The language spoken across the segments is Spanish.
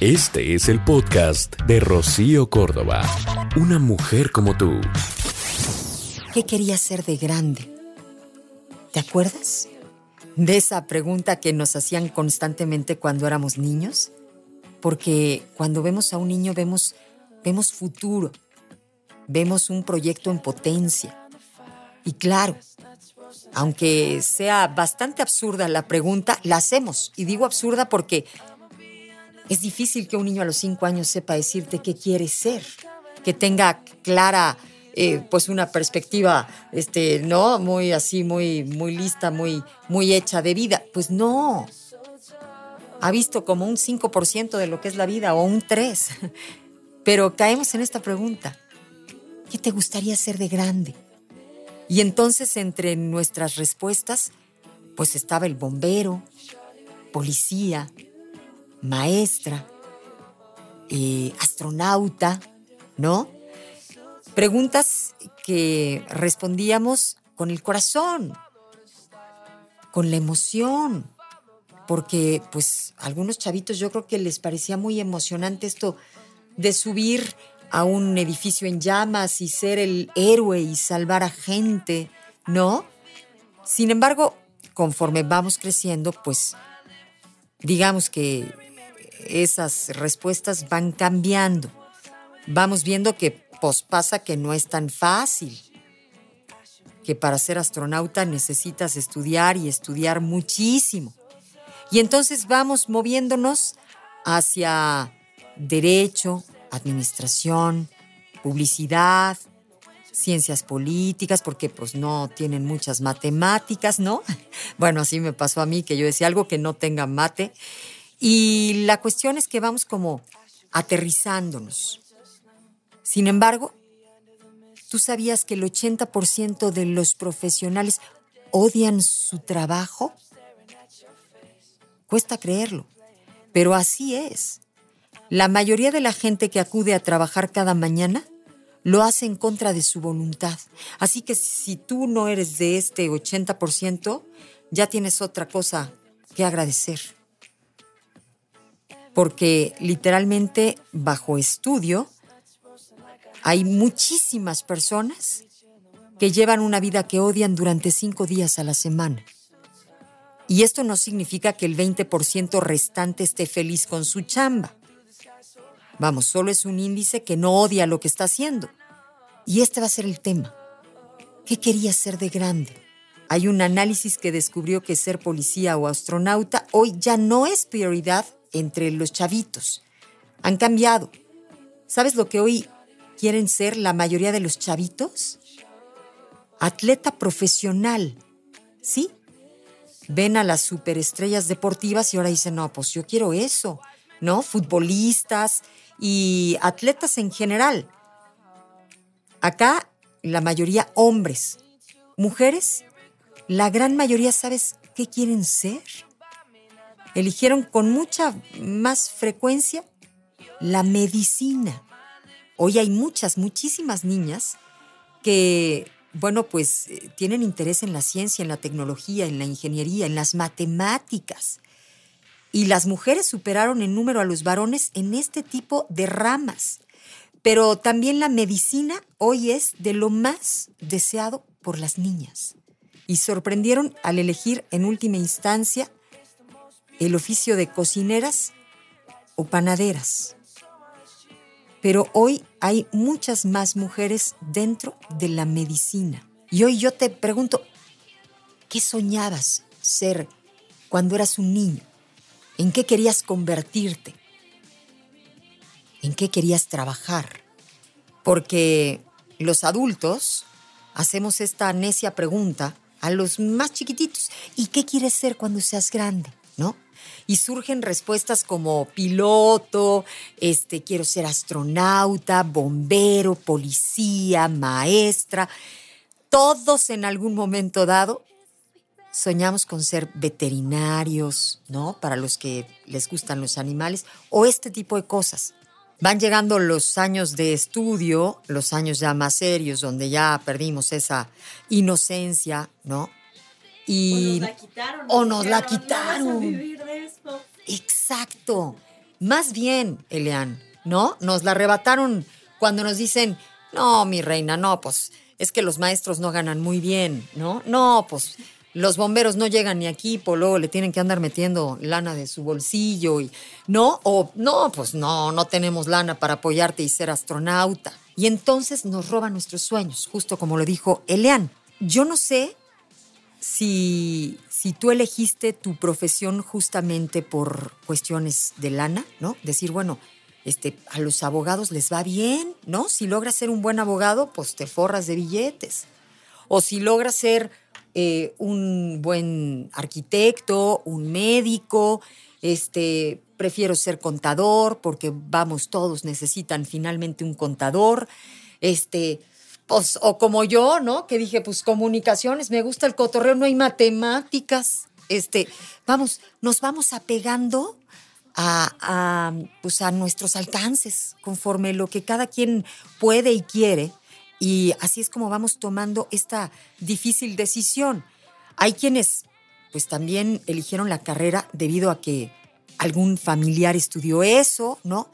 Este es el podcast de Rocío Córdoba. Una mujer como tú. ¿Qué querías ser de grande? ¿Te acuerdas? De esa pregunta que nos hacían constantemente cuando éramos niños. Porque cuando vemos a un niño vemos, vemos futuro. Vemos un proyecto en potencia. Y claro, aunque sea bastante absurda la pregunta, la hacemos. Y digo absurda porque es difícil que un niño a los cinco años sepa decirte qué quiere ser, que tenga clara eh, pues una perspectiva, este, ¿no? Muy así, muy, muy lista, muy, muy hecha de vida. Pues no. Ha visto como un 5% de lo que es la vida o un 3%. Pero caemos en esta pregunta. ¿Qué te gustaría ser de grande? Y entonces entre nuestras respuestas, pues estaba el bombero, policía, maestra, astronauta, ¿no? Preguntas que respondíamos con el corazón, con la emoción, porque pues a algunos chavitos yo creo que les parecía muy emocionante esto de subir a un edificio en llamas y ser el héroe y salvar a gente, ¿no? Sin embargo, conforme vamos creciendo, pues digamos que esas respuestas van cambiando. Vamos viendo que pues pasa que no es tan fácil, que para ser astronauta necesitas estudiar y estudiar muchísimo. Y entonces vamos moviéndonos hacia derecho, administración, publicidad, ciencias políticas, porque pues no tienen muchas matemáticas, ¿no? Bueno, así me pasó a mí, que yo decía algo que no tenga mate. Y la cuestión es que vamos como aterrizándonos. Sin embargo, ¿tú sabías que el 80% de los profesionales odian su trabajo? Cuesta creerlo, pero así es. La mayoría de la gente que acude a trabajar cada mañana lo hace en contra de su voluntad. Así que si tú no eres de este 80%, ya tienes otra cosa que agradecer. Porque literalmente bajo estudio hay muchísimas personas que llevan una vida que odian durante cinco días a la semana. Y esto no significa que el 20% restante esté feliz con su chamba. Vamos, solo es un índice que no odia lo que está haciendo. Y este va a ser el tema. ¿Qué quería ser de grande? Hay un análisis que descubrió que ser policía o astronauta hoy ya no es prioridad entre los chavitos. Han cambiado. ¿Sabes lo que hoy quieren ser la mayoría de los chavitos? Atleta profesional. ¿Sí? Ven a las superestrellas deportivas y ahora dicen, no, pues yo quiero eso. ¿No? Futbolistas, y atletas en general. Acá la mayoría hombres. Mujeres, la gran mayoría, ¿sabes qué quieren ser? Eligieron con mucha más frecuencia la medicina. Hoy hay muchas, muchísimas niñas que, bueno, pues eh, tienen interés en la ciencia, en la tecnología, en la ingeniería, en las matemáticas y las mujeres superaron en número a los varones en este tipo de ramas. Pero también la medicina hoy es de lo más deseado por las niñas. Y sorprendieron al elegir en última instancia el oficio de cocineras o panaderas. Pero hoy hay muchas más mujeres dentro de la medicina. Y hoy yo te pregunto, ¿qué soñabas ser cuando eras un niño? ¿En qué querías convertirte? ¿En qué querías trabajar? Porque los adultos hacemos esta necia pregunta a los más chiquititos. ¿Y qué quieres ser cuando seas grande? ¿No? Y surgen respuestas como piloto, este, quiero ser astronauta, bombero, policía, maestra. Todos en algún momento dado soñamos con ser veterinarios, ¿no? Para los que les gustan los animales, o este tipo de cosas. Van llegando los años de estudio, los años ya más serios, donde ya perdimos esa inocencia, ¿no? Y, o nos la quitaron. O nos la quitaron. Exacto. Más bien, Elian, ¿no? Nos la arrebataron cuando nos dicen, no, mi reina, no, pues es que los maestros no ganan muy bien, ¿no? No, pues los bomberos no llegan ni aquí, por luego le tienen que andar metiendo lana de su bolsillo y no, o no, pues no, no tenemos lana para apoyarte y ser astronauta. Y entonces nos roban nuestros sueños, justo como lo dijo Elian. Yo no sé si, si tú elegiste tu profesión justamente por cuestiones de lana, ¿no? Decir, bueno, este, a los abogados les va bien, ¿no? Si logras ser un buen abogado, pues te forras de billetes. O si logras ser eh, un buen arquitecto, un médico, este, prefiero ser contador porque vamos, todos necesitan finalmente un contador, este, pues, o como yo, ¿no? Que dije, pues comunicaciones, me gusta el cotorreo, no hay matemáticas, este, vamos, nos vamos apegando a, pues a nuestros alcances, conforme lo que cada quien puede y quiere. Y así es como vamos tomando esta difícil decisión. Hay quienes pues también eligieron la carrera debido a que algún familiar estudió eso, ¿no?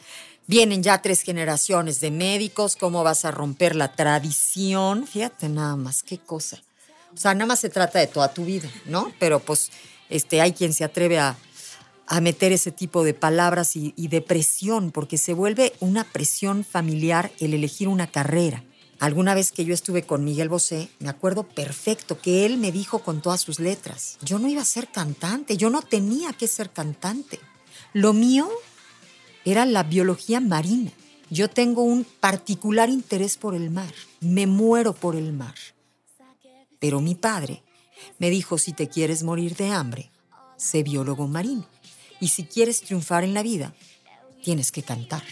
Vienen ya tres generaciones de médicos, ¿cómo vas a romper la tradición? Fíjate nada más, qué cosa. O sea, nada más se trata de toda tu vida, ¿no? Pero pues este, hay quien se atreve a, a meter ese tipo de palabras y, de presión, porque se vuelve una presión familiar el elegir una carrera. Alguna vez que yo estuve con Miguel Bosé, me acuerdo perfecto que él me dijo con todas sus letras, yo no iba a ser cantante, yo no tenía que ser cantante. Lo mío era la biología marina. Yo tengo un particular interés por el mar, me muero por el mar. Pero mi padre me dijo, si te quieres morir de hambre, sé biólogo marino. Y si quieres triunfar en la vida, tienes que cantar.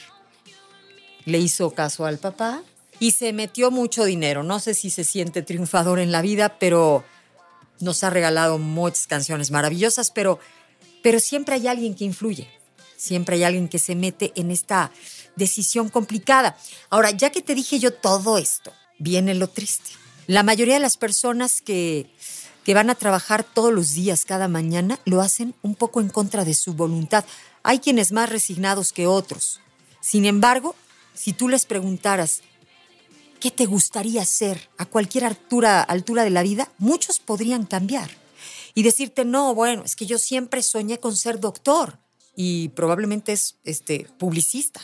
Le hizo caso al papá y se metió mucho dinero. No sé si se siente triunfador en la vida, pero nos ha regalado muchas canciones maravillosas, pero, pero siempre hay alguien que influye. Siempre hay alguien que se mete en esta decisión complicada. Ahora, ya que te dije yo todo esto, viene lo triste. La mayoría de las personas que que van a trabajar todos los días, cada mañana, lo hacen un poco en contra de su voluntad. Hay quienes más resignados que otros. Sin embargo, si tú les preguntaras, ¿qué te gustaría hacer a cualquier altura, altura de la vida? Muchos podrían cambiar y decirte, no, bueno, es que yo siempre soñé con ser doctor y probablemente es este, publicista,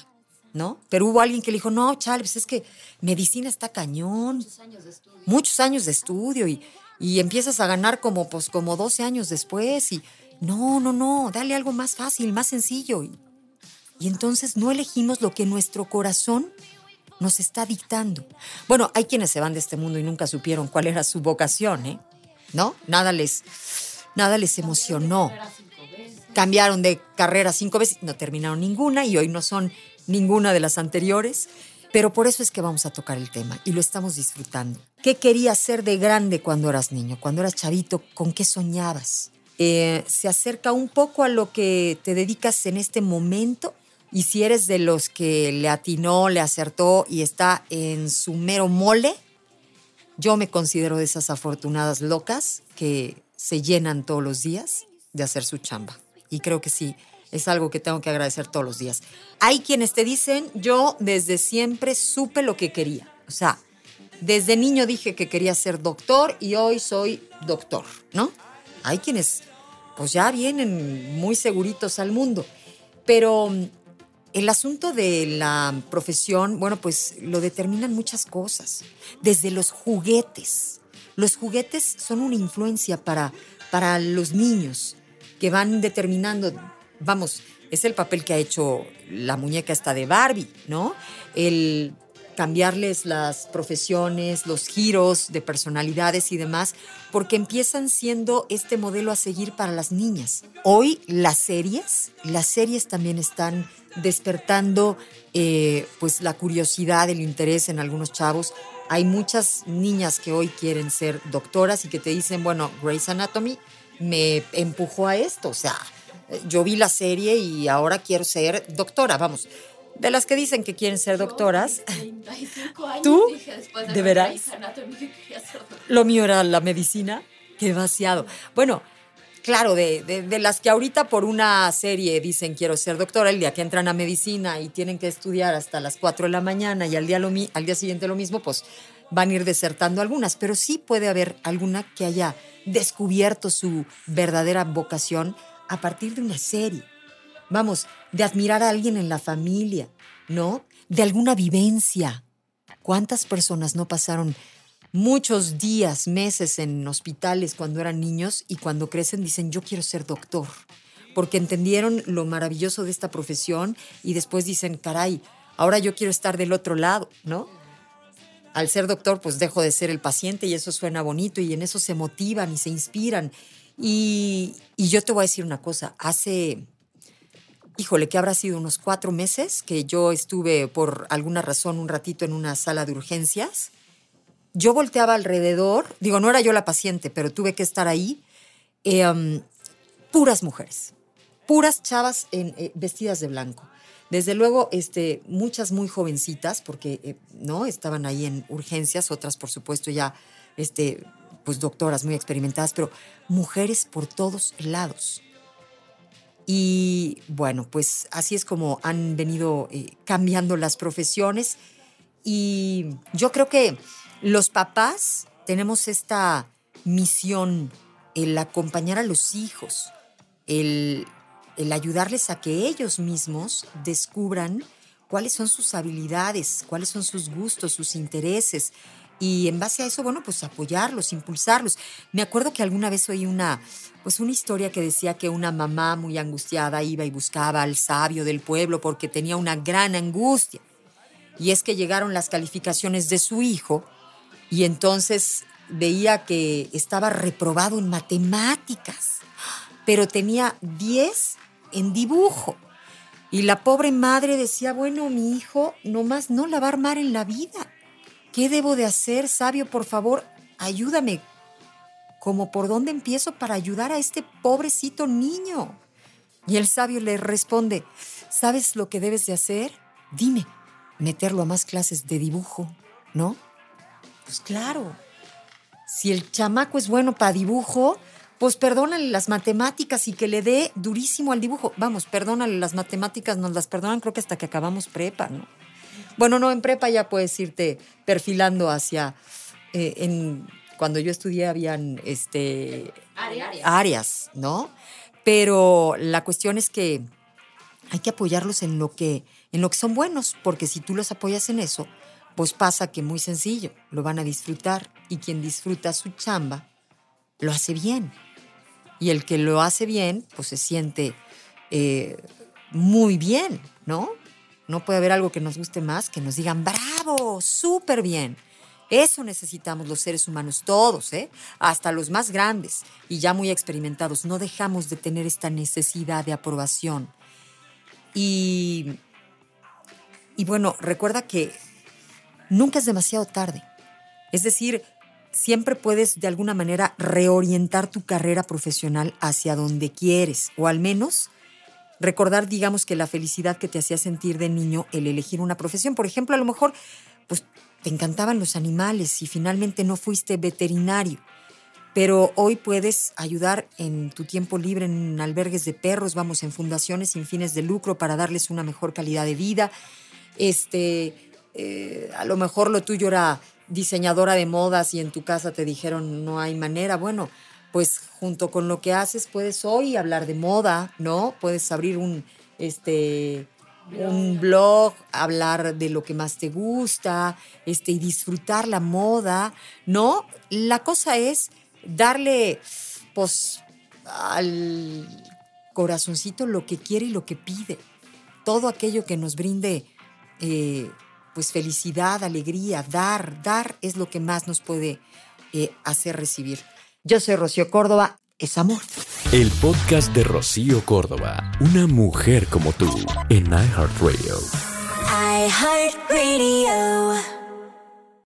¿no? Pero hubo alguien que le dijo, no, Charles, es que medicina está cañón. Muchos años de estudio. Muchos años de estudio y y empiezas a ganar como, pues, como 12 años después y no, no, no, dale algo más fácil, más sencillo. Y, y entonces no elegimos lo que nuestro corazón nos está dictando. Bueno, hay quienes se van de este mundo y nunca supieron cuál era su vocación, ¿eh? ¿No? Nada les, nada les emocionó. Cambiaron de carrera cinco veces, no terminaron ninguna y hoy no son ninguna de las anteriores. Pero por eso es que vamos a tocar el tema y lo estamos disfrutando. ¿Qué querías ser de grande cuando eras niño, cuando eras chavito? ¿Con qué soñabas? Eh, se acerca un poco a lo que te dedicas en este momento y si eres de los que le atinó, le acertó y está en su mero mole, yo me considero de esas afortunadas locas que se llenan todos los días de hacer su chamba. Y creo que sí, es algo que tengo que agradecer todos los días. Hay quienes te dicen, yo desde siempre supe lo que quería. O sea, desde niño dije que quería ser doctor y hoy soy doctor, ¿no? Hay quienes pues ya vienen muy seguritos al mundo. Pero mm, el asunto de la profesión, bueno, pues lo determinan muchas cosas. Desde los juguetes. Los juguetes son una influencia para, para los niños que van determinando vamos, es el papel que ha hecho la muñeca esta de Barbie, ¿no? El cambiarles las profesiones, los giros de personalidades y demás, porque empiezan siendo este modelo a seguir para las niñas. Hoy las series, las series también están despertando eh, pues la curiosidad, el interés en algunos chavos. Hay muchas niñas que hoy quieren ser doctoras y que te dicen, bueno, Grey's Anatomy me empujó a esto, o sea, yo vi la serie y ahora quiero ser doctora, vamos. De las que dicen que quieren ser doctoras. ¿Tú? ¿De veras? Lo mío era la medicina. Qué vaciado. Bueno, claro, de, de, las que ahorita por una serie dicen quiero ser doctora, el día que entran a medicina y tienen que estudiar hasta las 4 de la mañana y al día, lo, al día siguiente lo mismo, pues van a ir desertando algunas, pero sí puede haber alguna que haya descubierto su verdadera vocación a partir de una serie. Vamos, de admirar a alguien en la familia, ¿no? De alguna vivencia. ¿Cuántas personas no pasaron muchos días, meses en hospitales cuando eran niños y cuando crecen dicen, yo quiero ser doctor, porque entendieron lo maravilloso de esta profesión y después dicen, caray, ahora yo quiero estar del otro lado, ¿no? Al ser doctor, pues dejo de ser el paciente y eso suena bonito y en eso se motivan y se inspiran. Y, yo te voy a decir una cosa, hace, híjole, que habrá sido unos cuatro meses que yo estuve por alguna razón un ratito en una sala de urgencias yo volteaba alrededor, digo, no era yo la paciente, pero tuve que estar ahí, eh, um, puras mujeres, puras chavas eh, vestidas de blanco. Desde luego, este, muchas muy jovencitas, porque eh, no estaban ahí en urgencias, otras, por supuesto, ya este, pues doctoras muy experimentadas, pero mujeres por todos lados. Y bueno, pues así es como han venido cambiando las profesiones. Y yo creo que los papás tenemos esta misión, el acompañar a los hijos, el, ayudarles a que ellos mismos descubran cuáles son sus habilidades, cuáles son sus gustos, sus intereses. Y en base a eso, bueno, pues apoyarlos, impulsarlos. Me acuerdo que alguna vez oí una, pues una historia que decía que una mamá muy angustiada iba y buscaba al sabio del pueblo porque tenía una gran angustia. Y es que llegaron las calificaciones de su hijo y entonces veía que estaba reprobado en matemáticas, pero tenía 10 en dibujo. Y la pobre madre decía, bueno, mi hijo nomás no la va a armar en la vida. ¿Qué debo de hacer, sabio? Por favor, ayúdame. ¿Cómo por dónde empiezo para ayudar a este pobrecito niño? Y el sabio le responde, ¿sabes lo que debes de hacer? Dime, meterlo a más clases de dibujo, ¿no? Pues claro. Si el chamaco es bueno para dibujo, pues perdónale las matemáticas y que le dé durísimo al dibujo. Vamos, perdónale las matemáticas, nos las perdonan creo que hasta que acabamos prepa, ¿no? Bueno, no, en prepa ya puedes irte perfilando hacia... Eh, en, cuando yo estudié habían este, áreas. áreas, ¿no? Pero la cuestión es que hay que apoyarlos en lo que, en lo que son buenos, porque si tú los apoyas en eso, pues pasa que muy sencillo, lo van a disfrutar y quien disfruta su chamba, lo hace bien. Y el que lo hace bien, pues se siente eh, muy bien, ¿no? No puede haber algo que nos guste más que nos digan, bravo, súper bien. Eso necesitamos los seres humanos todos, ¿eh? hasta los más grandes y ya muy experimentados. No dejamos de tener esta necesidad de aprobación. Y, y bueno, recuerda que nunca es demasiado tarde. Es decir, siempre puedes de alguna manera reorientar tu carrera profesional hacia donde quieres, o al menos recordar, digamos, que la felicidad que te hacía sentir de niño el elegir una profesión. Por ejemplo, a lo mejor, pues te encantaban los animales y finalmente no fuiste veterinario, pero hoy puedes ayudar en tu tiempo libre en albergues de perros, vamos, en fundaciones sin fines de lucro para darles una mejor calidad de vida. Este, eh, a lo mejor lo tuyo era diseñadora de modas y en tu casa te dijeron no hay manera, bueno, pues junto con lo que haces puedes hoy hablar de moda, ¿no? Puedes abrir un, este, un blog, hablar de lo que más te gusta, este, y disfrutar la moda, ¿no? La cosa es darle, pues, al corazoncito lo que quiere y lo que pide. Todo aquello que nos brinde eh, pues felicidad, alegría, dar, dar es lo que más nos puede eh, hacer recibir. Yo soy Rocío Córdoba, es amor. El podcast de Rocío Córdoba, una mujer como tú, en iHeartRadio. iHeartRadio.